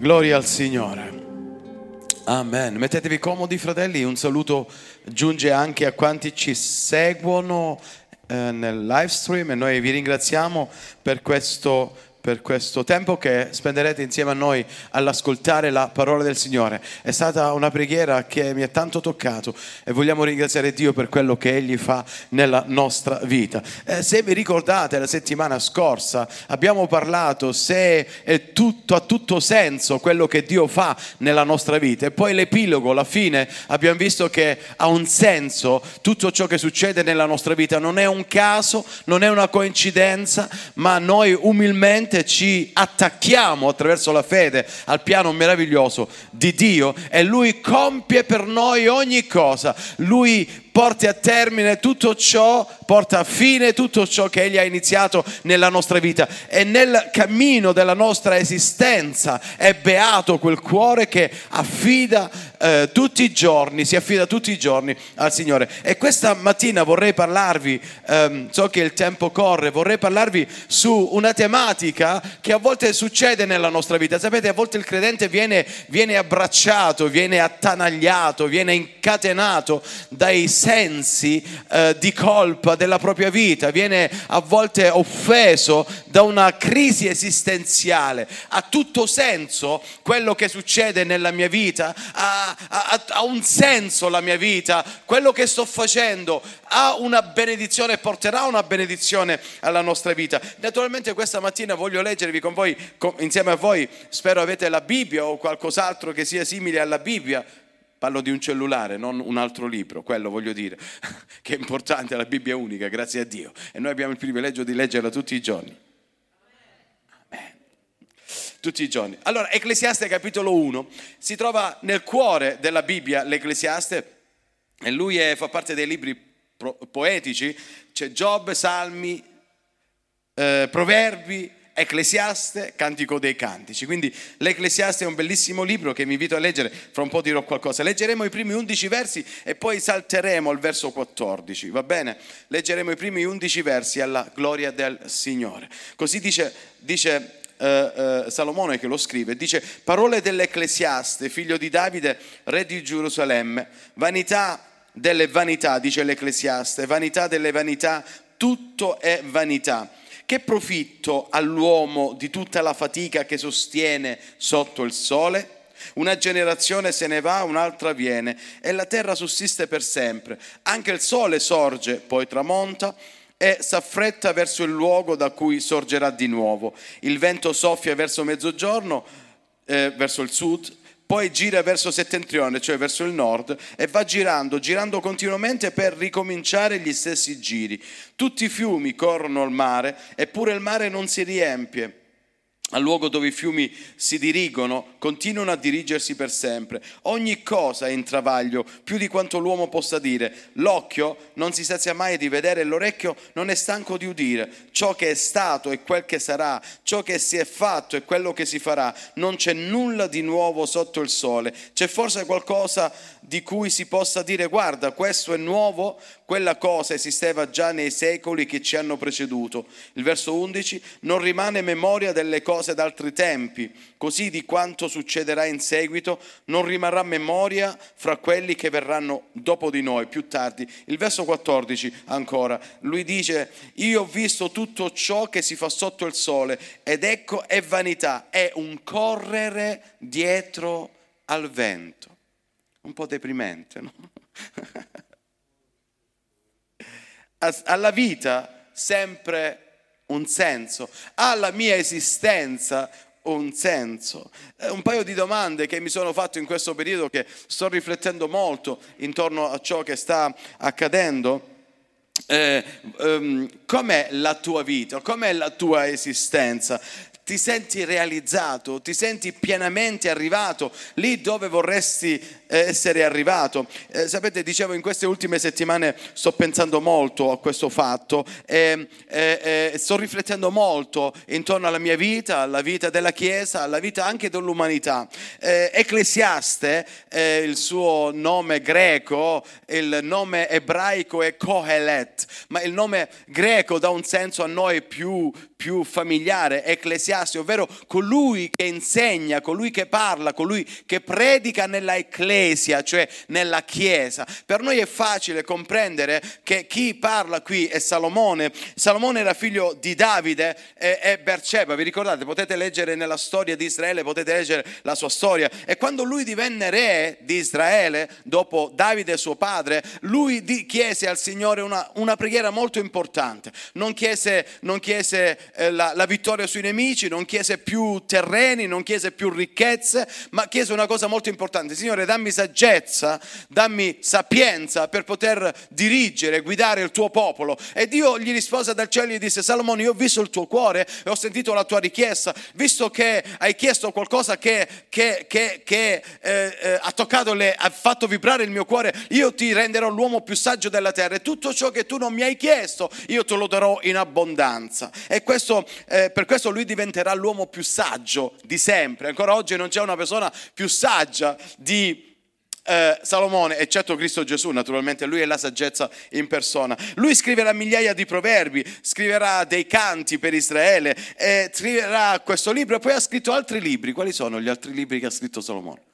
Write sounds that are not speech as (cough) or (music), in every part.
Gloria al Signore. Amen. Mettetevi comodi, fratelli. Un saluto giunge anche a quanti ci seguono eh, nel live stream e noi vi ringraziamo per questo per questo tempo che spenderete insieme a noi all'ascoltare la parola del Signore. È stata una preghiera che mi ha tanto toccato e vogliamo ringraziare Dio per quello che Egli fa nella nostra vita. Eh, se vi ricordate la settimana scorsa abbiamo parlato se è tutto, ha tutto senso quello che Dio fa nella nostra vita e poi l'epilogo, la fine, abbiamo visto che ha un senso tutto ciò che succede nella nostra vita. Non è un caso, non è una coincidenza, ma noi umilmente veramente ci attacchiamo attraverso la fede al piano meraviglioso di Dio e Lui compie per noi ogni cosa. Lui porti a termine tutto ciò, porta a fine tutto ciò che Egli ha iniziato nella nostra vita. E nel cammino della nostra esistenza è beato quel cuore che affida eh, tutti i giorni, si affida tutti i giorni al Signore. E questa mattina vorrei parlarvi, ehm, so che il tempo corre, vorrei parlarvi su una tematica che a volte succede nella nostra vita. Sapete, a volte il credente viene, viene abbracciato, viene attanagliato, viene incatenato dai sensi eh, di colpa della propria vita, viene a volte offeso da una crisi esistenziale. Ha tutto senso quello che succede nella mia vita? Ha, ha, ha un senso la mia vita? Quello che sto facendo ha una benedizione, porterà una benedizione alla nostra vita? Naturalmente questa mattina voglio leggervi con voi, insieme a voi, spero avete la Bibbia o qualcos'altro che sia simile alla Bibbia Parlo di un cellulare, non un altro libro, quello voglio dire, (laughs) che è importante, la Bibbia è unica, grazie a Dio. E noi abbiamo il privilegio di leggerla tutti i giorni. Tutti i giorni. Allora, Ecclesiaste capitolo 1 si trova nel cuore della Bibbia, l'Ecclesiaste, e lui è, fa parte dei libri poetici, c'è Giobbe, Salmi, eh, Proverbi, Ecclesiaste, Cantico dei Cantici. Quindi l'Ecclesiaste è un bellissimo libro che mi invito a leggere, fra un po' dirò qualcosa. Leggeremo i primi 11 versi e poi salteremo al verso 14, va bene? Leggeremo i primi 11 versi alla gloria del Signore. Così dice, dice Uh, uh, Salomone che lo scrive, dice parole dell'Ecclesiaste, figlio di Davide, re di Gerusalemme, vanità delle vanità, dice l'Ecclesiaste, vanità delle vanità, tutto è vanità. Che profitto all'uomo di tutta la fatica che sostiene sotto il sole? Una generazione se ne va, un'altra viene e la terra sussiste per sempre. Anche il sole sorge, poi tramonta e s'affretta verso il luogo da cui sorgerà di nuovo. Il vento soffia verso mezzogiorno, eh, verso il sud, poi gira verso settentrione, cioè verso il nord, e va girando, girando continuamente per ricominciare gli stessi giri. Tutti i fiumi corrono al mare, eppure il mare non si riempie al luogo dove i fiumi si dirigono, continuano a dirigersi per sempre. Ogni cosa è in travaglio, più di quanto l'uomo possa dire. L'occhio non si sazia mai di vedere, l'orecchio non è stanco di udire. Ciò che è stato è quel che sarà, ciò che si è fatto è quello che si farà. Non c'è nulla di nuovo sotto il sole. C'è forse qualcosa di cui si possa dire guarda, questo è nuovo, quella cosa esisteva già nei secoli che ci hanno preceduto. Il verso 11, non rimane memoria delle cose d'altri tempi, così di quanto succederà in seguito non rimarrà memoria fra quelli che verranno dopo di noi, più tardi. Il verso 14 ancora, lui dice, io ho visto tutto ciò che si fa sotto il sole ed ecco è vanità, è un correre dietro al vento. Un po' deprimente, no? (laughs) alla vita sempre un senso, alla mia esistenza un senso. Un paio di domande che mi sono fatto in questo periodo che sto riflettendo molto intorno a ciò che sta accadendo. Eh, um, com'è la tua vita? Com'è la tua esistenza? Ti senti realizzato, ti senti pienamente arrivato lì dove vorresti eh, essere arrivato. Eh, sapete, dicevo, in queste ultime settimane sto pensando molto a questo fatto e, e, e sto riflettendo molto intorno alla mia vita, alla vita della Chiesa, alla vita anche dell'umanità. Eh, Ecclesiaste, eh, il suo nome greco, il nome ebraico è Kohelet, ma il nome greco dà un senso a noi più, più familiare, Ecclesiaste Ecclesiasti, ovvero colui che insegna, colui che parla, colui che predica nella Ecclesia, cioè nella Chiesa. Per noi è facile comprendere che chi parla qui è Salomone. Salomone era figlio di Davide e, Berceba, vi ricordate? Potete leggere nella storia di Israele, potete leggere la sua storia. E quando lui divenne re di Israele, dopo Davide suo padre, lui chiese al Signore una, una preghiera molto importante. Non chiese, non chiese eh, la, la vittoria sui nemici, non chiese più terreni, non chiese più ricchezze, ma chiese una cosa molto importante. Signore, dammi saggezza, dammi sapienza per poter dirigere, guidare il tuo popolo. E Dio gli rispose dal cielo e gli disse, Salomone, io ho visto il tuo cuore e ho sentito la tua richiesta, visto che hai chiesto qualcosa che, che, che, che eh, eh, ha toccato, le, ha fatto vibrare il mio cuore, io ti renderò l'uomo più saggio della terra e tutto ciò che tu non mi hai chiesto, io te lo darò in abbondanza. E questo, eh, per questo lui diventerà l'uomo più saggio di sempre. Ancora oggi non c'è una persona più saggia di eh, Salomone, eccetto Cristo Gesù, naturalmente lui è la saggezza in persona. Lui scriverà migliaia di proverbi, scriverà dei canti per Israele, eh, scriverà questo libro e poi ha scritto altri libri. Quali sono gli altri libri che ha scritto Salomone?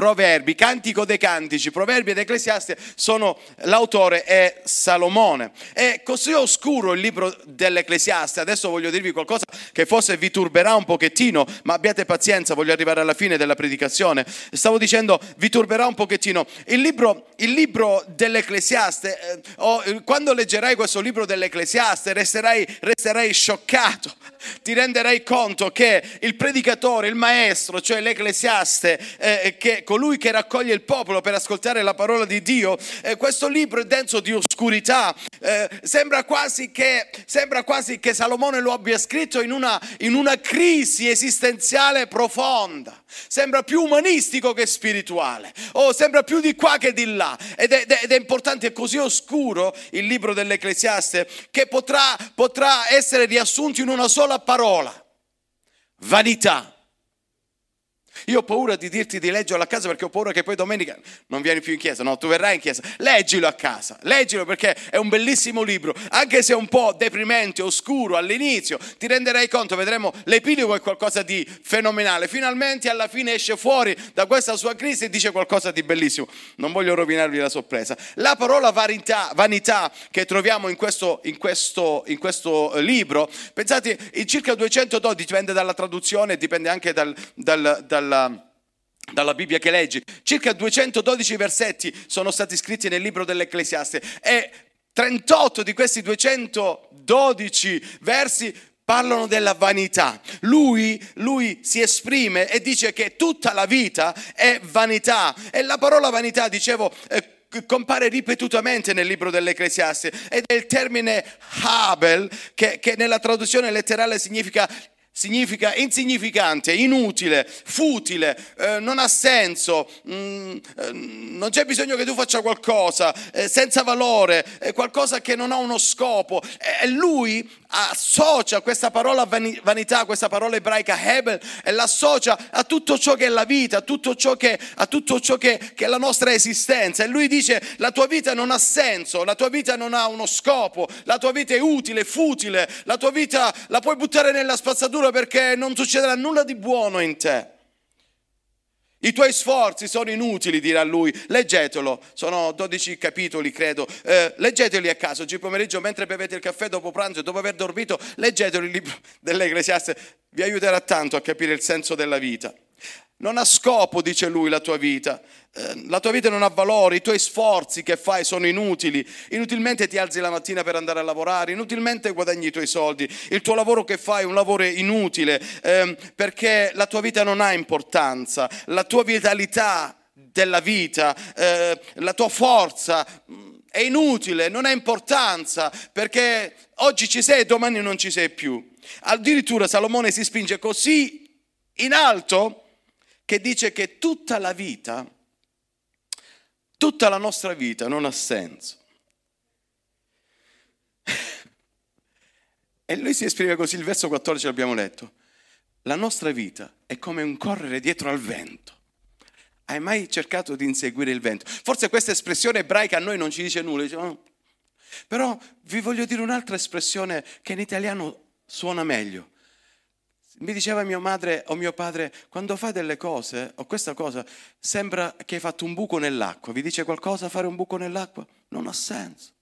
Proverbi, Cantico dei Cantici, Proverbi ed Ecclesiaste sono l'autore è Salomone. È così oscuro il libro dell'Ecclesiaste. Adesso voglio dirvi qualcosa che forse vi turberà un pochettino, ma abbiate pazienza, voglio arrivare alla fine della predicazione. Stavo dicendo vi turberà un pochettino. Il libro, il libro dell'Ecclesiaste, eh, oh, quando leggerai questo libro dell'Ecclesiaste resterai, resterai scioccato. Ti renderai conto che il predicatore, il maestro, cioè l'Ecclesiaste, eh, che colui che raccoglie il popolo per ascoltare la parola di Dio, eh, questo libro è denso di oscurità. Eh, sembra, quasi che, sembra, quasi che, Salomone lo abbia scritto in una, in una crisi esistenziale profonda. Sembra più umanistico che spirituale, o sembra più di qua che di là. Ed è, ed è importante, è così oscuro il libro dell'Ecclesiaste che potrà, potrà essere riassunto in una sola parola. Vanità. Io ho paura di dirti di leggerlo a casa perché ho paura che poi domenica non vieni più in chiesa. No, tu verrai in chiesa. Leggilo a casa. Leggilo perché è un bellissimo libro. Anche se è un po' deprimente, oscuro all'inizio, ti renderai conto, vedremo l'epilogo è qualcosa di fenomenale. Finalmente alla fine esce fuori da questa sua crisi e dice qualcosa di bellissimo. Non voglio rovinarvi la sorpresa. La parola vanità, vanità che troviamo in questo, in, questo, in questo, libro, pensate, in circa 212 dipende dalla traduzione, dipende anche dal, dal, dal dalla, dalla Bibbia che leggi. Circa 212 versetti sono stati scritti nel libro dell'Ecclesiaste e 38 di questi 212 versi parlano della vanità. Lui, lui, si esprime e dice che tutta la vita è vanità. E la parola vanità, dicevo, eh, compare ripetutamente nel libro dell'Ecclesiaste ed è il termine Habel che, che nella traduzione letterale significa significa insignificante, inutile, futile, eh, non ha senso, mm, eh, non c'è bisogno che tu faccia qualcosa, eh, senza valore, qualcosa che non ha uno scopo. E lui associa questa parola vanità, questa parola ebraica Hebel, e l'associa a tutto ciò che è la vita, a tutto ciò che, a tutto ciò che, che è la nostra esistenza. E lui dice la tua vita non ha senso, la tua vita non ha uno scopo, la tua vita è utile, futile, la tua vita la puoi buttare nella spazzatura perché non succederà nulla di buono in te. I tuoi sforzi sono inutili, dirà lui. Leggetelo, sono 12 capitoli, credo. Eh, leggeteli a caso, oggi pomeriggio, mentre bevete il caffè dopo pranzo, dopo aver dormito, leggetelo il libro (laughs) dell'Ecclesiaste. Vi aiuterà tanto a capire il senso della vita. Non ha scopo, dice lui, la tua vita. Eh, la tua vita non ha valore, i tuoi sforzi che fai sono inutili. Inutilmente ti alzi la mattina per andare a lavorare, inutilmente guadagni i tuoi soldi. Il tuo lavoro che fai è un lavoro inutile ehm, perché la tua vita non ha importanza. La tua vitalità della vita, eh, la tua forza mm, è inutile, non ha importanza perché oggi ci sei e domani non ci sei più. Addirittura Salomone si spinge così in alto che dice che tutta la vita, tutta la nostra vita non ha senso. E lui si esprime così, il verso 14 l'abbiamo letto. La nostra vita è come un correre dietro al vento. Hai mai cercato di inseguire il vento? Forse questa espressione ebraica a noi non ci dice nulla, oh. però vi voglio dire un'altra espressione che in italiano suona meglio. Mi diceva mia madre o mio padre, quando fai delle cose o questa cosa, sembra che hai fatto un buco nell'acqua. Vi dice qualcosa fare un buco nell'acqua? Non ha senso.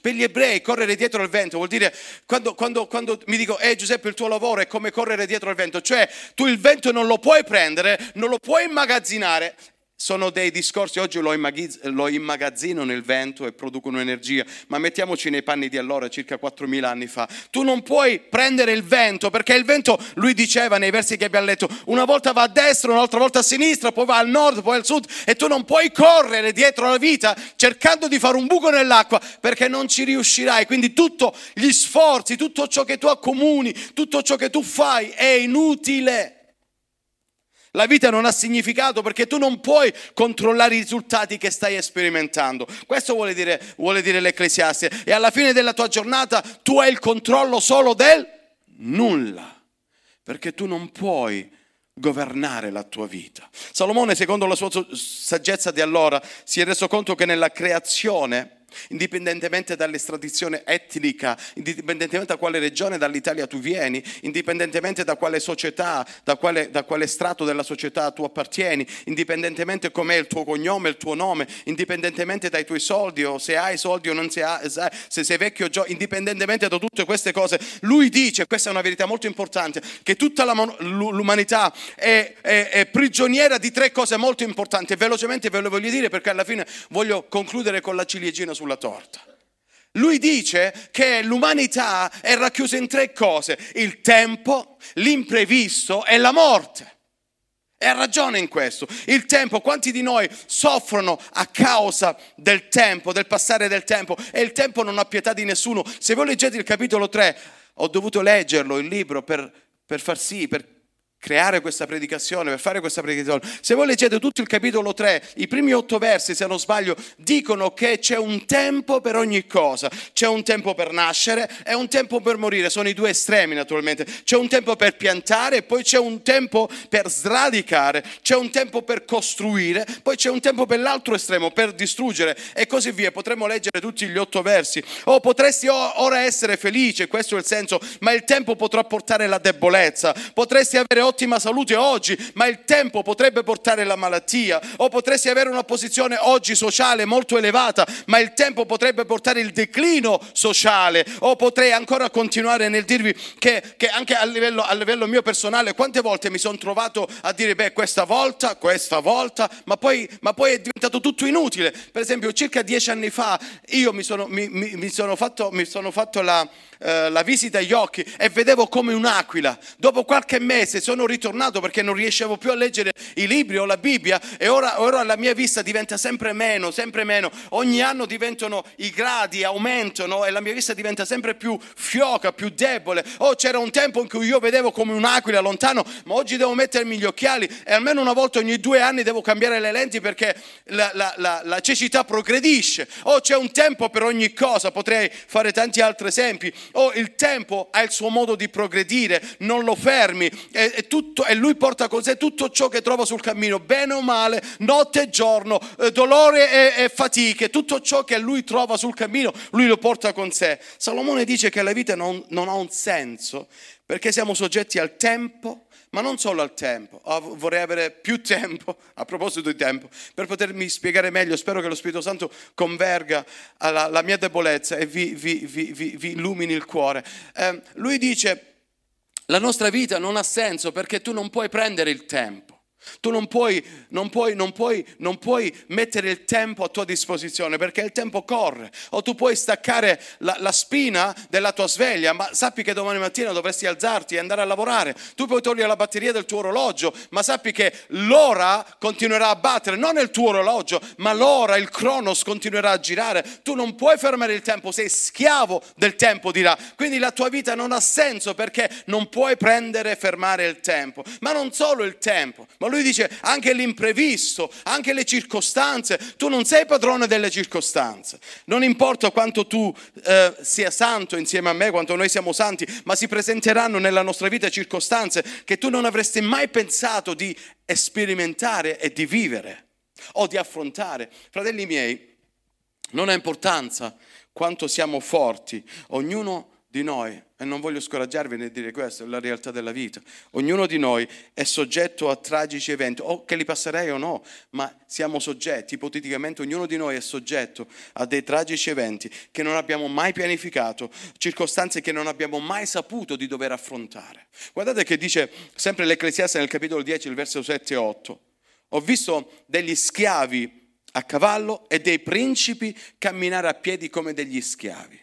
Per gli ebrei correre dietro al vento vuol dire quando, quando, quando, mi dico, eh Giuseppe il tuo lavoro è come correre dietro al vento, cioè tu il vento non lo puoi prendere, non lo puoi immagazzinare sono dei discorsi, oggi lo, immagazzino nel vento e producono energia, ma mettiamoci nei panni di allora, circa 4.000 anni fa. Tu non puoi prendere il vento, perché il vento, lui diceva nei versi che abbiamo letto, una volta va a destra, un'altra volta a sinistra, poi va al nord, poi al sud, e tu non puoi correre dietro la vita cercando di fare un buco nell'acqua, perché non ci riuscirai. Quindi tutti gli sforzi, tutto ciò che tu accomuni, tutto ciò che tu fai è inutile. La vita non ha significato perché tu non puoi controllare i risultati che stai sperimentando. Questo vuole dire, vuole dire l'Ecclesiaste. E alla fine della tua giornata tu hai il controllo solo del nulla. Perché tu non puoi governare la tua vita. Salomone, secondo la sua saggezza di allora, si è reso conto che nella creazione indipendentemente dall'estradizione etnica, indipendentemente da quale regione dall'Italia tu vieni, indipendentemente da quale società, da quale, da quale strato della società tu appartieni, indipendentemente com'è il tuo cognome, il tuo nome, indipendentemente dai tuoi soldi o se hai soldi o non se hai, se sei vecchio o giovane, indipendentemente da tutte queste cose, lui dice, questa è una verità molto importante, che tutta la, l'umanità è, è, è prigioniera di tre cose molto importanti. Velocemente ve lo voglio dire perché alla fine voglio concludere con la ciliegina sulla torta. Lui dice che l'umanità è racchiusa in tre cose, il tempo, l'imprevisto e la morte. E ha ragione in questo. Il tempo, quanti di noi soffrono a causa del tempo, del passare del tempo? E il tempo non ha pietà di nessuno. Se voi leggete il capitolo 3, ho dovuto leggerlo, il libro, per, per far sì, per creare questa predicazione, per fare questa predicazione. Se voi leggete tutto il capitolo 3, i primi otto versi, se non sbaglio, dicono che c'è un tempo per ogni cosa. C'è un tempo per nascere e un tempo per morire. Sono i due estremi naturalmente. C'è un tempo per piantare poi c'è un tempo per sradicare. C'è un tempo per costruire, poi c'è un tempo per l'altro estremo, per distruggere e così via. Potremmo leggere tutti gli otto versi. O oh, potresti ora essere felice, questo è il senso, ma il tempo potrà portare la debolezza. Potresti avere ottima salute oggi, ma il tempo potrebbe portare la malattia, o potresti avere una posizione oggi sociale molto elevata, ma il tempo potrebbe portare il declino sociale, o potrei ancora continuare nel dirvi che, che anche a livello, a livello, mio personale, quante volte mi sono trovato a dire, beh, questa volta, questa volta, ma poi, ma poi è diventato tutto inutile. Per esempio, circa dieci anni fa io mi sono, mi, mi, mi sono fatto, sono fatto la, eh, la visita agli occhi e vedevo come un'aquila. Dopo qualche mese sono ritornato perché non riuscivo più a leggere i libri o la Bibbia e ora, ora la mia vista diventa sempre meno, sempre meno. Ogni anno diventano i gradi, aumentano e la mia vista diventa sempre più fioca, più debole. Oh, c'era un tempo in cui io vedevo come un'aquila lontano, ma oggi devo mettermi gli occhiali e almeno una volta ogni due anni devo cambiare le lenti perché la, la, la, la cecità progredisce. Oh, c'è un tempo per ogni cosa, potrei fare tanti altri esempi. Oh, il tempo ha il suo modo di progredire, non lo fermi. E, e tutto, e lui porta con sé tutto ciò che trova sul cammino, bene o male, notte e giorno, eh, dolore e, e fatiche, tutto ciò che lui trova sul cammino, lui lo porta con sé. Salomone dice che la vita non, non ha un senso perché siamo soggetti al tempo, ma non solo al tempo, vorrei avere più (laughs) tempo, a proposito di tempo, per potermi spiegare meglio, spero che lo Spirito Santo converga alla, mia debolezza e vi, vi, vi, vi illumini il cuore. Eh, lui dice, la nostra vita non ha senso perché tu non puoi prendere il tempo. Tu non puoi, non, puoi, non, puoi, non puoi, mettere il tempo a tua disposizione perché il tempo corre. O tu puoi staccare la, la, spina della tua sveglia, ma sappi che domani mattina dovresti alzarti e andare a lavorare. Tu puoi togliere la batteria del tuo orologio, ma sappi che l'ora continuerà a battere, non il tuo orologio, ma l'ora, il cronos continuerà a girare. Tu non puoi fermare il tempo, sei schiavo del tempo, dirà. Quindi la tua vita non ha senso perché non puoi prendere e fermare il tempo. Ma non solo il tempo, lui dice anche l'imprevisto, anche le circostanze. Tu non sei padrone delle circostanze. Non importa quanto tu eh, sia santo insieme a me, quanto noi siamo santi, ma si presenteranno nella nostra vita circostanze che tu non avresti mai pensato di sperimentare e di vivere o di affrontare. Fratelli miei, non ha importanza quanto siamo forti, ognuno di noi, e non voglio scoraggiarvi nel dire questo, è la realtà della vita, ognuno di noi è soggetto a tragici eventi, o che li passerei o no, ma siamo soggetti, ipoteticamente ognuno di noi è soggetto a dei tragici eventi che non abbiamo mai pianificato, circostanze che non abbiamo mai saputo di dover affrontare. Guardate che dice sempre l'Ecclesiaste nel capitolo 10, il verso 7 e 8. Ho visto degli schiavi a cavallo e dei principi camminare a piedi come degli schiavi.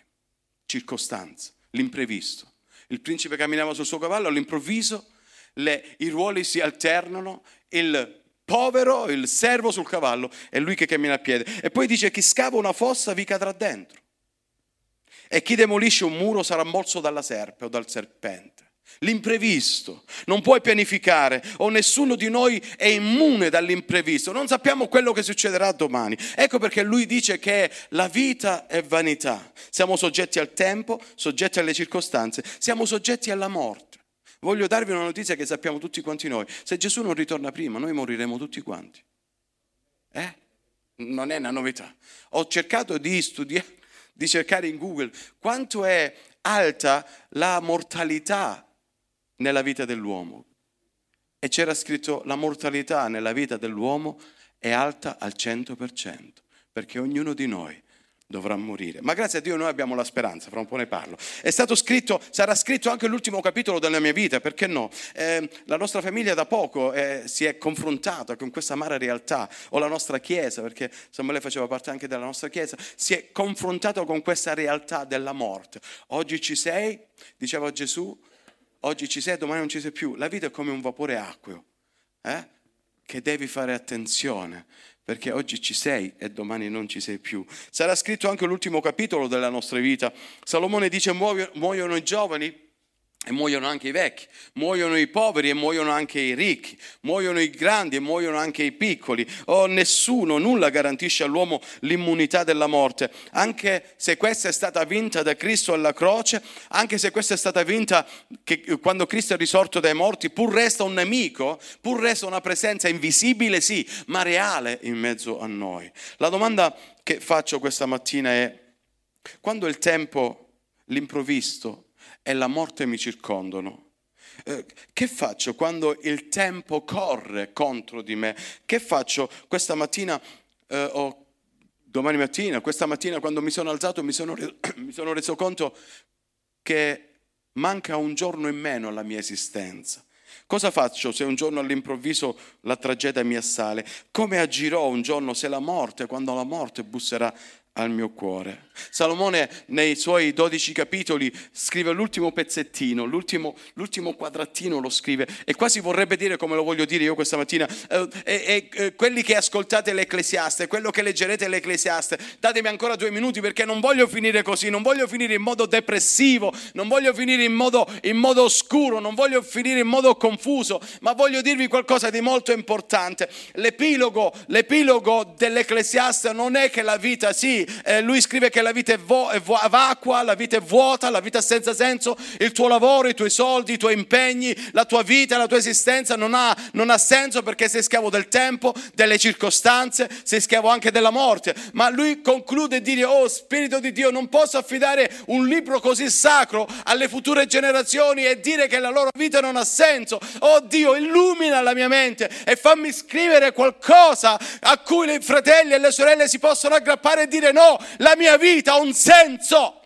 Circostanze l'imprevisto. Il principe camminava sul suo cavallo, all'improvviso le, i ruoli si alternano, il povero, il servo sul cavallo, è lui che cammina a piedi. E poi dice chi scava una fossa vi cadrà dentro. E chi demolisce un muro sarà morso dalla serpe o dal serpente. L'imprevisto, non puoi pianificare o nessuno di noi è immune dall'imprevisto, non sappiamo quello che succederà domani. Ecco perché lui dice che la vita è vanità, siamo soggetti al tempo, soggetti alle circostanze, siamo soggetti alla morte. Voglio darvi una notizia che sappiamo tutti quanti noi, se Gesù non ritorna prima noi moriremo tutti quanti. Eh? Non è una novità. Ho cercato di studiare, di cercare in Google quanto è alta la mortalità nella vita dell'uomo. E c'era scritto la mortalità nella vita dell'uomo è alta al 100%, perché ognuno di noi dovrà morire. Ma grazie a Dio noi abbiamo la speranza, fra un po' ne parlo. È stato scritto, sarà scritto anche l'ultimo capitolo della mia vita, perché no? Eh, la nostra famiglia da poco eh, si è confrontata con questa amara realtà, o la nostra chiesa, perché Samuele faceva parte anche della nostra chiesa, si è confrontata con questa realtà della morte. Oggi ci sei, diceva Gesù, oggi ci sei, domani non ci sei più. La vita è come un vapore acqueo, eh? che devi fare attenzione, perché oggi ci sei e domani non ci sei più. Sarà scritto anche l'ultimo capitolo della nostra vita. Salomone dice muoiono i giovani e muoiono anche i vecchi, muoiono i poveri e muoiono anche i ricchi, muoiono i grandi e muoiono anche i piccoli. Oh, nessuno, nulla garantisce all'uomo l'immunità della morte, anche se questa è stata vinta da Cristo alla croce, anche se questa è stata vinta quando Cristo è risorto dai morti, pur resta un nemico, pur resta una presenza invisibile, sì, ma reale in mezzo a noi. La domanda che faccio questa mattina è, quando il tempo, l'improvvisto, e la morte mi circondano. Eh, che faccio quando il tempo corre contro di me? Che faccio questa mattina eh, o domani mattina, questa mattina quando mi sono alzato mi sono, (coughs) mi sono reso conto che manca un giorno in meno alla mia esistenza. Cosa faccio se un giorno all'improvviso la tragedia mi assale? Come agirò un giorno se la morte, quando la morte busserà al mio cuore. Salomone nei suoi dodici capitoli scrive l'ultimo pezzettino, l'ultimo, l'ultimo, quadratino lo scrive e quasi vorrebbe dire come lo voglio dire io questa mattina, eh, eh, eh, quelli che ascoltate l'Ecclesiaste, quello che leggerete l'Ecclesiaste, datemi ancora due minuti perché non voglio finire così, non voglio finire in modo depressivo, non voglio finire in modo, in modo oscuro, non voglio finire in modo confuso, ma voglio dirvi qualcosa di molto importante. L'epilogo, l'epilogo dell'Ecclesiaste non è che la vita, sì, eh, lui scrive che la vita è, vo- è vo- vacua, la vita è vuota, la vita senza senso, il tuo lavoro, i tuoi soldi, i tuoi impegni, la tua vita, la tua esistenza non ha, non ha senso perché sei schiavo del tempo, delle circostanze, sei schiavo anche della morte. Ma lui conclude e oh Spirito di Dio, non posso affidare un libro così sacro alle future generazioni e dire che la loro vita non ha senso. Oh Dio, illumina la mia mente e fammi scrivere qualcosa a cui i fratelli e le sorelle si possono aggrappare e dire no, la mia vita ha un senso.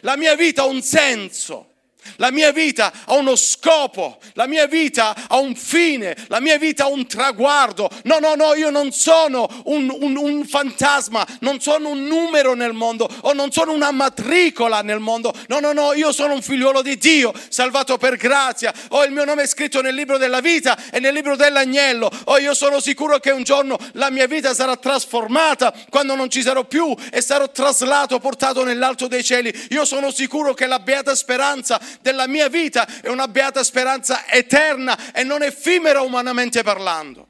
La mia vita ha un senso. La mia vita ha uno scopo, la mia vita ha un fine, la mia vita ha un traguardo. No, no, no, io non sono un, un, un, fantasma, non sono un numero nel mondo o non sono una matricola nel mondo. No, no, no, io sono un figliuolo di Dio, salvato per grazia. Ho il mio nome scritto nel libro della vita e nel libro dell'agnello. Oh, io sono sicuro che un giorno la mia vita sarà trasformata quando non ci sarò più e sarò traslato, portato nell'alto dei cieli. Io sono sicuro che la beata speranza della mia vita è una beata speranza eterna e non effimera umanamente parlando.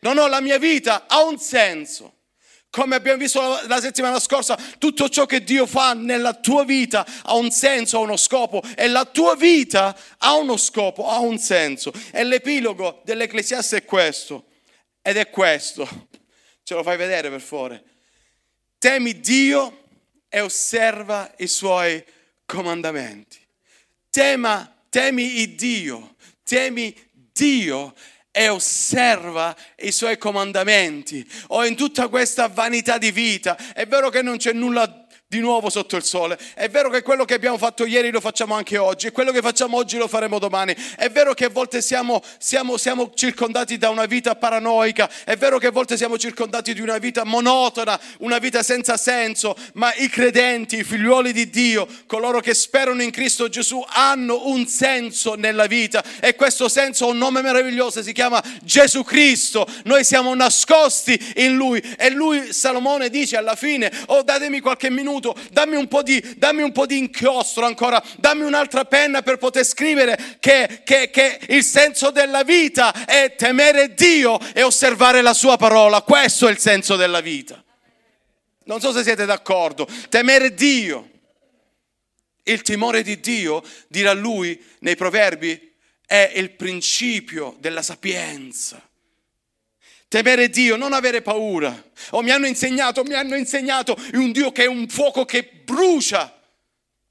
No, no, la mia vita ha un senso. Come abbiamo visto la, settimana scorsa, tutto ciò che Dio fa nella tua vita ha un senso, ha uno scopo e la tua vita ha uno scopo, ha un senso. E l'epilogo dell'Ecclesiaste è questo, ed è questo. Ce lo fai vedere per favore. Temi Dio e osserva i suoi comandamenti. Tema, temi il Dio, temi Dio e osserva i suoi comandamenti. O in tutta questa vanità di vita, è vero che non c'è nulla di nuovo sotto il sole. È vero che quello che abbiamo fatto ieri lo facciamo anche oggi e quello che facciamo oggi lo faremo domani. È vero che a volte siamo, siamo, siamo, circondati da una vita paranoica, è vero che a volte siamo circondati di una vita monotona, una vita senza senso, ma i credenti, i figliuoli di Dio, coloro che sperano in Cristo Gesù, hanno un senso nella vita e questo senso ha un nome meraviglioso, si chiama Gesù Cristo. Noi siamo nascosti in Lui e Lui, Salomone dice alla fine, oh datemi qualche minuto minuto, dammi un po' di, un po di inchiostro ancora, dammi un'altra penna per poter scrivere che, che, che il senso della vita è temere Dio e osservare la sua parola. Questo è il senso della vita. Non so se siete d'accordo. Temere Dio. Il timore di Dio, dirà lui nei proverbi, è il principio della sapienza. Temere Dio, non avere paura. O mi hanno insegnato, mi hanno insegnato un Dio che è un fuoco che brucia.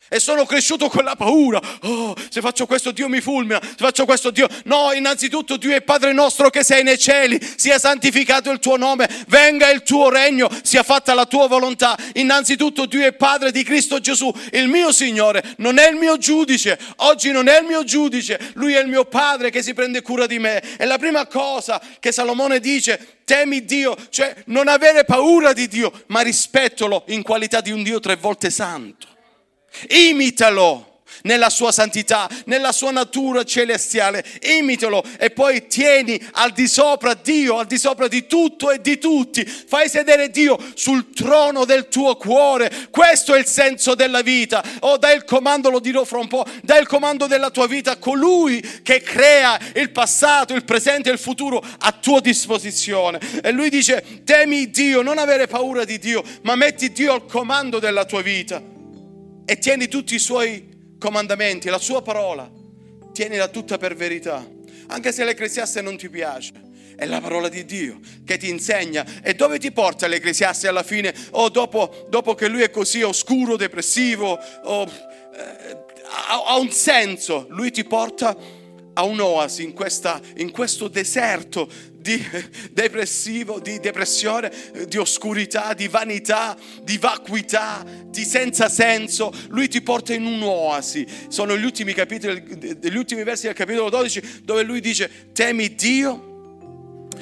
E sono cresciuto con la paura. Oh, se faccio questo Dio mi fulmina, se faccio questo Dio... No, innanzitutto Dio è Padre nostro che sei nei cieli, sia santificato il tuo nome, venga il tuo regno, sia fatta la tua volontà. Innanzitutto Dio è Padre di Cristo Gesù, il mio Signore, non è il mio giudice. Oggi non è il mio giudice, Lui è il mio Padre che si prende cura di me. E la prima cosa che Salomone dice, temi Dio, cioè non avere paura di Dio, ma rispettolo in qualità di un Dio tre volte santo. Imitalo nella sua santità, nella sua natura celestiale. Imitalo e poi tieni al di sopra Dio, al di sopra di tutto e di tutti. Fai sedere Dio sul trono del tuo cuore. Questo è il senso della vita. Oh, dai il comando, lo dirò fra un po', dai il comando della tua vita a colui che crea il passato, il presente e il futuro a tua disposizione. E lui dice, temi Dio, non avere paura di Dio, ma metti Dio al comando della tua vita e tieni tutti i suoi comandamenti, la sua parola, tienila tutta per verità, anche se l'Ecclesiaste non ti piace. È la parola di Dio che ti insegna. E dove ti porta l'Ecclesiaste alla fine? O dopo, dopo, che lui è così oscuro, depressivo, oh, eh, ha, ha un senso. Lui ti porta a un'oasi in, questa, in questo deserto di depressivo, di depressione, di oscurità, di vanità, di vacuità, di senza senso. Lui ti porta in un'oasi. Sono gli ultimi capitoli, gli ultimi versi del capitolo 12 dove lui dice temi Dio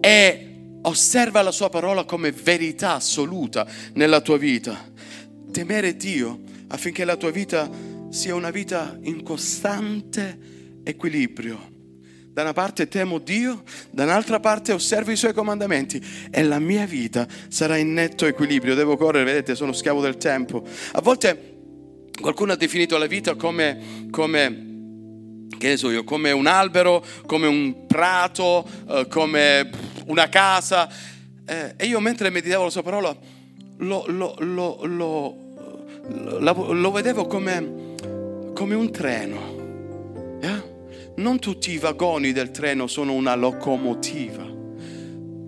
e osserva la sua parola come verità assoluta nella tua vita. Temere Dio affinché la tua vita sia una vita in costante equilibrio. Da una parte temo Dio, da un'altra parte osservo i suoi comandamenti e la mia vita sarà in netto equilibrio. Devo correre, vedete, sono schiavo del tempo. A volte qualcuno ha definito la vita come, come che ne so io, come un albero, come un prato, eh, come una casa. Eh, e io mentre meditavo la sua parola lo, lo, lo, lo vedevo come, come un treno. Yeah? Non tutti i vagoni del treno sono una locomotiva.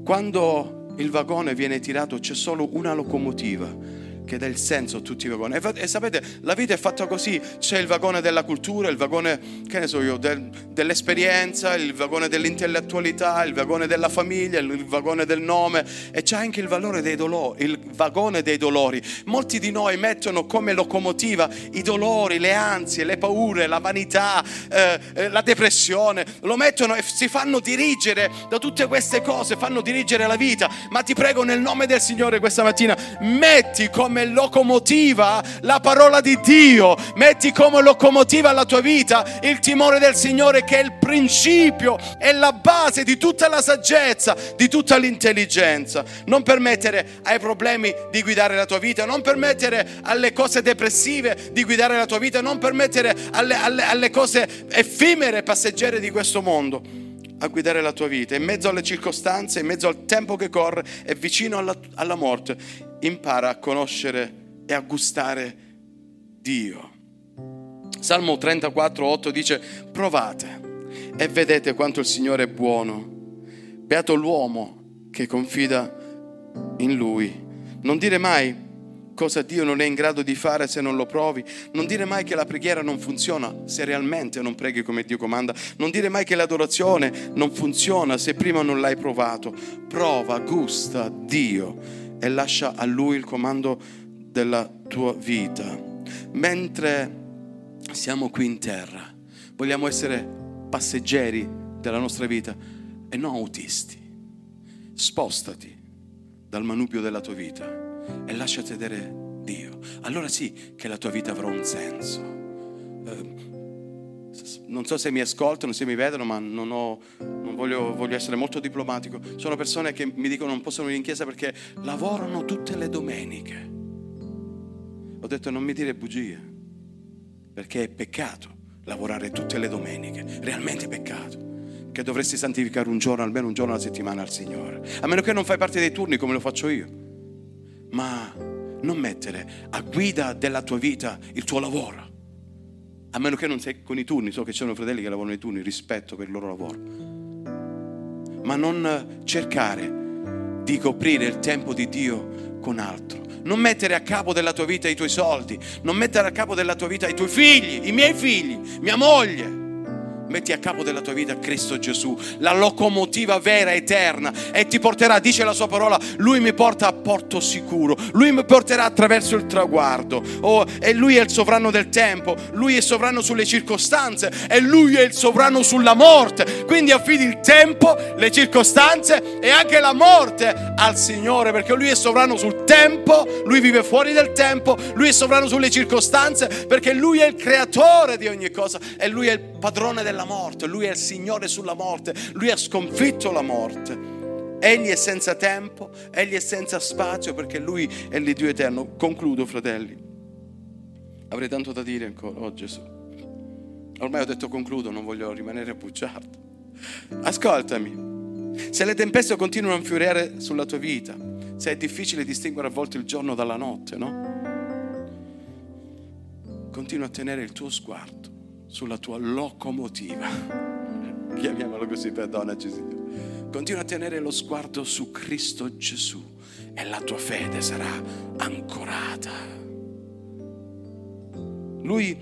Quando il vagone viene tirato c'è solo una locomotiva che dà il senso a tutti i vagoni. E, sapete, la vita è fatta così: c'è il vagone della cultura, il vagone, che ne so io, del, dell'esperienza, il vagone dell'intellettualità, il vagone della famiglia, il vagone del nome e c'è anche il valore dei dolori, il vagone dei dolori. Molti di noi mettono come locomotiva i dolori, le ansie, le paure, la vanità, eh, eh la depressione, lo mettono e si fanno dirigere da tutte queste cose, fanno dirigere la vita. Ma ti prego nel nome del Signore questa mattina, metti come come locomotiva la parola di Dio, metti come locomotiva la tua vita. Il timore del Signore che è il principio e la base di tutta la saggezza, di tutta l'intelligenza. Non permettere ai problemi di guidare la tua vita, non permettere alle cose depressive di guidare la tua vita, non permettere alle, alle, alle cose effimere, passeggere di questo mondo a guidare la tua vita, in mezzo alle circostanze, in mezzo al tempo che corre e vicino alla, alla morte, impara a conoscere e a gustare Dio. Salmo 34, 8 dice, provate e vedete quanto il Signore è buono. Beato l'uomo che confida in Lui. Non dire mai, cosa Dio non è in grado di fare se non lo provi. Non dire mai che la preghiera non funziona se realmente non preghi come Dio comanda. Non dire mai che l'adorazione non funziona se prima non l'hai provato. Prova, gusta Dio e lascia a Lui il comando della tua vita. Mentre siamo qui in terra, vogliamo essere passeggeri della nostra vita e non autisti. Spostati dal manubrio della tua vita e lasciati vedere Dio. Allora sì che la tua vita avrà un senso. Eh, non so se mi ascoltano, se mi vedono, ma non, ho, non voglio, voglio, essere molto diplomatico. Sono persone che mi dicono non possono venire in chiesa perché lavorano tutte le domeniche. Ho detto non mi dire bugie, perché è peccato lavorare tutte le domeniche, realmente peccato che dovresti santificare un giorno, almeno un giorno alla settimana al Signore. A meno che non fai parte dei turni come lo faccio io. Ma non mettere a guida della tua vita il tuo lavoro. A meno che non sei con i turni, so che ci sono fratelli che lavorano nei turni, rispetto per il loro lavoro. Ma non cercare di coprire il tempo di Dio con altro. Non mettere a capo della tua vita i tuoi soldi, non mettere a capo della tua vita i tuoi figli, i miei figli, mia moglie metti a capo della tua vita Cristo Gesù, la locomotiva vera, eterna, e ti porterà, dice la sua parola, lui mi porta a porto sicuro, lui mi porterà attraverso il traguardo, oh, e lui è il sovrano del tempo, lui è sovrano sulle circostanze, e lui è il sovrano sulla morte. Quindi affidi il tempo, le circostanze e anche la morte al Signore, perché lui è sovrano sul tempo, lui vive fuori del tempo, lui è sovrano sulle circostanze, perché lui è il creatore di ogni cosa e lui è il padrone della morte, lui è il Signore sulla morte, lui ha sconfitto la morte. Egli è senza tempo, egli è senza spazio perché lui è l'Iddio eterno. Concludo, fratelli. Avrei tanto da dire ancora, oh Gesù. Ormai ho detto concludo, non voglio rimanere bugiardo. Ascoltami. Se le tempeste continuano a infuriare sulla tua vita, se è difficile distinguere a volte il giorno dalla notte, no? Continua a tenere il tuo sguardo sulla tua locomotiva. Chiamiamolo così, perdonaci Signore. Continua a tenere lo sguardo su Cristo Gesù e la tua fede sarà ancorata. Lui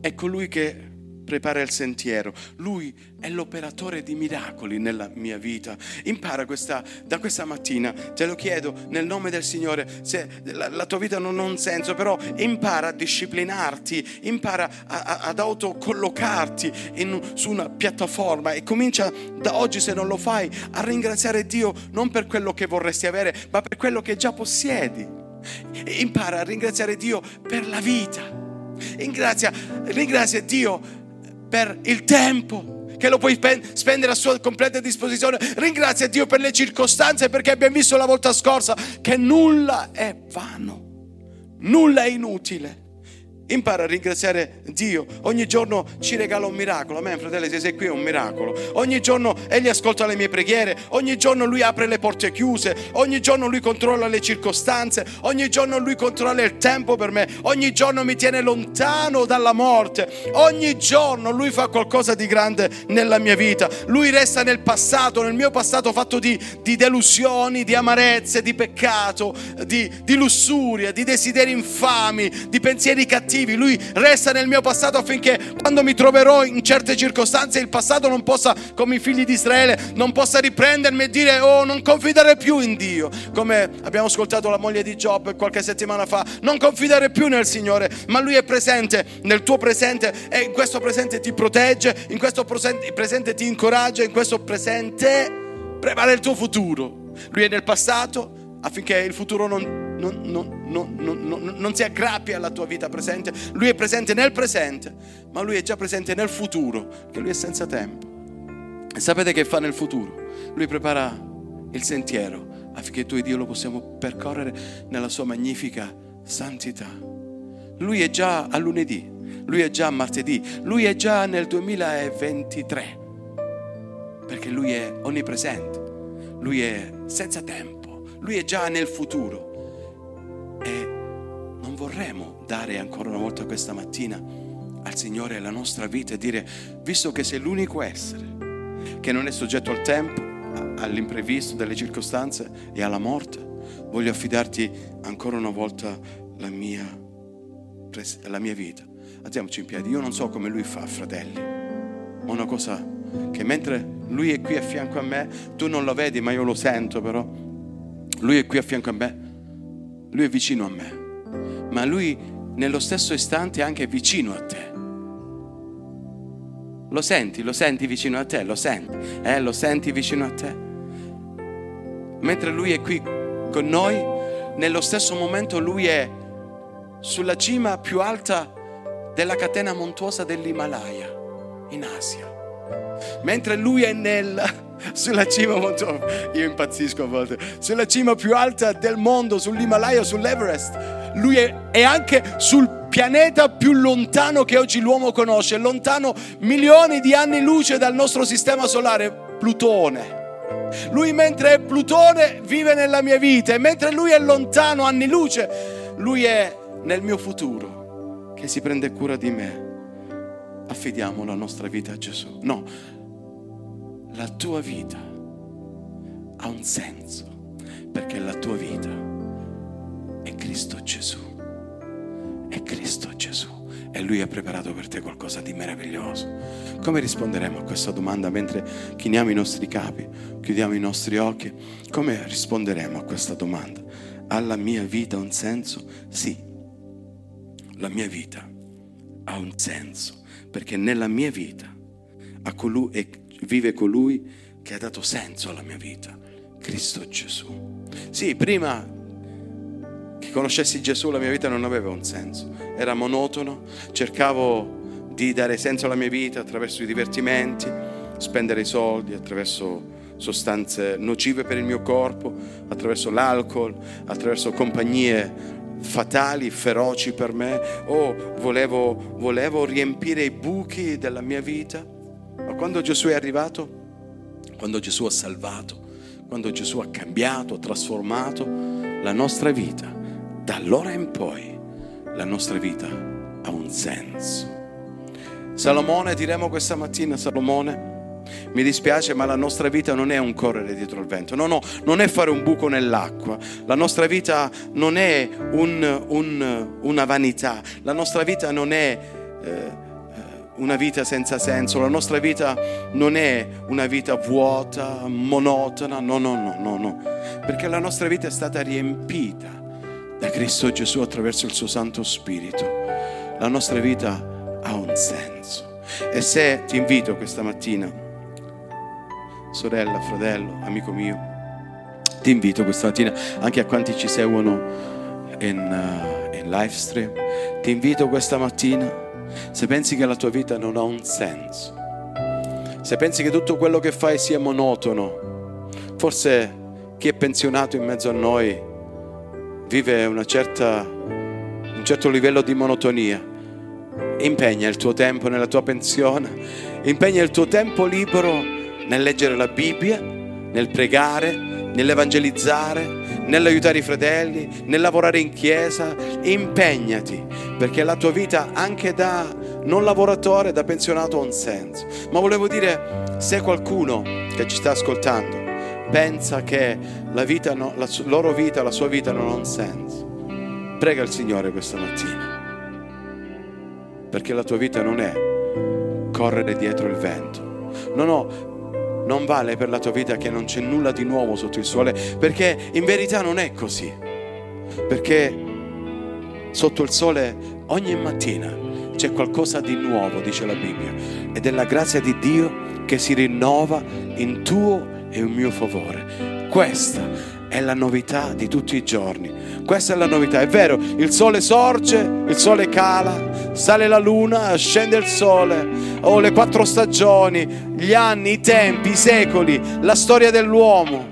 è colui che prepara il sentiero. Lui è l'operatore di miracoli nella mia vita. Impara questa, da questa mattina, te lo chiedo nel nome del Signore, se la, la tua vita non ha un senso, però impara a disciplinarti, impara a, a, ad autocollocarti in, su una piattaforma e comincia da oggi, se non lo fai, a ringraziare Dio non per quello che vorresti avere, ma per quello che già possiedi. Impara a ringraziare Dio per la vita. Ringrazia, ringrazia Dio per il tempo che lo puoi spendere a sua completa disposizione. Ringrazia Dio per le circostanze perché abbiamo visto la volta scorsa che nulla è vano, nulla è inutile. Impara a ringraziare Dio. Ogni giorno ci regala un miracolo. Amen, fratelli, se sei qui è un miracolo. Ogni giorno Egli ascolta le mie preghiere. Ogni giorno Lui apre le porte chiuse. Ogni giorno Lui controlla le circostanze. Ogni giorno Lui controlla il tempo per me. Ogni giorno mi tiene lontano dalla morte. Ogni giorno Lui fa qualcosa di grande nella mia vita. Lui resta nel passato, nel mio passato fatto di, di delusioni, di amarezze, di peccato, di, di lussuria, di desideri infami, di pensieri cattivi cattivi, lui resta nel mio passato affinché quando mi troverò in certe circostanze il passato non possa, come i figli di Israele, non possa riprendermi e dire oh non confidare più in Dio, come abbiamo ascoltato la moglie di Job qualche settimana fa, non confidare più nel Signore, ma lui è presente nel tuo presente e in questo presente ti protegge, in questo presente ti incoraggia, in questo presente prepara il tuo futuro. Lui è nel passato affinché il futuro non non, non, non, non, si aggrappi alla tua vita presente, lui è presente nel presente, ma lui è già presente nel futuro, che lui è senza tempo. E sapete che fa nel futuro? Lui prepara il sentiero affinché tu e Dio lo possiamo percorrere nella sua magnifica santità. Lui è già a lunedì, lui è già a martedì, lui è già nel 2023, perché lui è onnipresente, lui è senza tempo, lui è già nel futuro. Vorremmo dare ancora una volta questa mattina al Signore la nostra vita e dire, visto che sei l'unico essere che non è soggetto al tempo, all'imprevisto, delle circostanze e alla morte, voglio affidarti ancora una volta la mia, la mia vita. Alziamoci in piedi. Io non so come lui fa, fratelli. Ma una cosa che mentre lui è qui a fianco a me, tu non lo vedi, ma io lo sento però. Lui è qui a fianco a me. Lui è vicino a me. Ma lui nello stesso istante è anche vicino a te. Lo senti, lo senti vicino a te, lo senti, eh, lo senti vicino a te. Mentre lui è qui con noi, nello stesso momento lui è sulla cima più alta della catena montuosa dell'Himalaya, in Asia. Mentre lui è nel, sulla cima montuosa, io impazzisco a volte, sulla cima più alta del mondo, sull'Himalaya, sull'Everest, lui è, è anche sul pianeta più lontano che oggi l'uomo conosce, lontano milioni di anni luce dal nostro sistema solare, Plutone. Lui mentre è Plutone vive nella mia vita e mentre lui è lontano anni luce, lui è nel mio futuro che si prende cura di me. Affidiamo la nostra vita a Gesù. No, la tua vita ha un senso perché la tua vita è Cristo Gesù è Cristo Gesù e Lui ha preparato per te qualcosa di meraviglioso. Come risponderemo a questa domanda mentre chiniamo i nostri capi, chiudiamo i nostri occhi? Come risponderemo a questa domanda? Ha la mia vita un senso? Sì, la mia vita ha un senso perché nella mia vita colui, vive colui che ha dato senso alla mia vita, Cristo Gesù. Sì, prima che conoscessi Gesù la mia vita non aveva un senso, era monotono, cercavo di dare senso alla mia vita attraverso i divertimenti, spendere i soldi, attraverso sostanze nocive per il mio corpo, attraverso l'alcol, attraverso compagnie fatali, feroci per me, o volevo, volevo riempire i buchi della mia vita. Ma quando Gesù è arrivato, quando Gesù ha salvato, quando Gesù ha cambiato, ha trasformato la nostra vita, da allora in poi la nostra vita ha un senso. Salomone, diremo questa mattina, Salomone, mi dispiace, ma la nostra vita non è un correre dietro il vento, no, no, non è fare un buco nell'acqua, la nostra vita non è un, un, una vanità, la nostra vita non è eh, una vita senza senso, la nostra vita non è una vita vuota, monotona, no, no, no, no, no, perché la nostra vita è stata riempita da Cristo Gesù attraverso il suo Santo Spirito. La nostra vita ha un senso. E se ti invito questa mattina, sorella, fratello, amico mio, ti invito questa mattina anche a quanti ci seguono in, uh, in live stream, ti invito questa mattina, se pensi che la tua vita non ha un senso, se pensi che tutto quello che fai sia monotono, forse chi è pensionato in mezzo a noi vive certa, un certo livello di monotonia. Impegna il tuo tempo nella tua pensione, impegna il tuo tempo libero nel leggere la Bibbia, nel pregare, nell'evangelizzare, nell'aiutare i fratelli, nel lavorare in chiesa. Impegnati perché la tua vita anche da non lavoratore, da pensionato ha un senso. Ma volevo dire, se qualcuno che ci sta ascoltando pensa che la, vita la loro vita, la sua vita non ha un senso, prega il Signore questa mattina. Perché la tua vita non è correre dietro il vento. No, no, non vale per la tua vita che non c'è nulla di nuovo sotto il sole, perché in verità non è così. Perché sotto il sole ogni mattina c'è qualcosa di nuovo, dice la Bibbia, ed è la grazia di Dio che si rinnova in tuo è un mio favore. Questa è la novità di tutti i giorni. Questa è la novità. È vero, il sole sorge, il sole cala, sale la luna, scende il sole. O oh, le quattro stagioni, gli anni, i tempi, i secoli, la storia dell'uomo.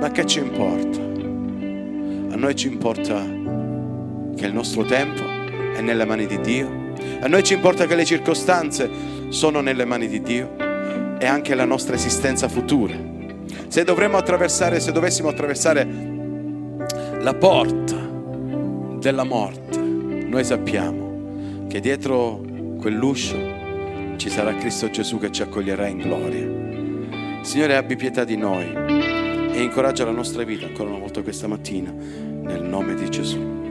Ma che ci importa? A noi ci importa che il nostro tempo è nelle mani di Dio. A noi ci importa che le circostanze sono nelle mani di Dio e anche la nostra esistenza futura se dovremmo attraversare, se dovessimo attraversare la porta della morte, noi sappiamo che dietro quell'uscio ci sarà Cristo Gesù che ci accoglierà in gloria. Signore, abbi pietà di noi e incoraggia la nostra vita ancora una volta questa mattina, nel nome di Gesù.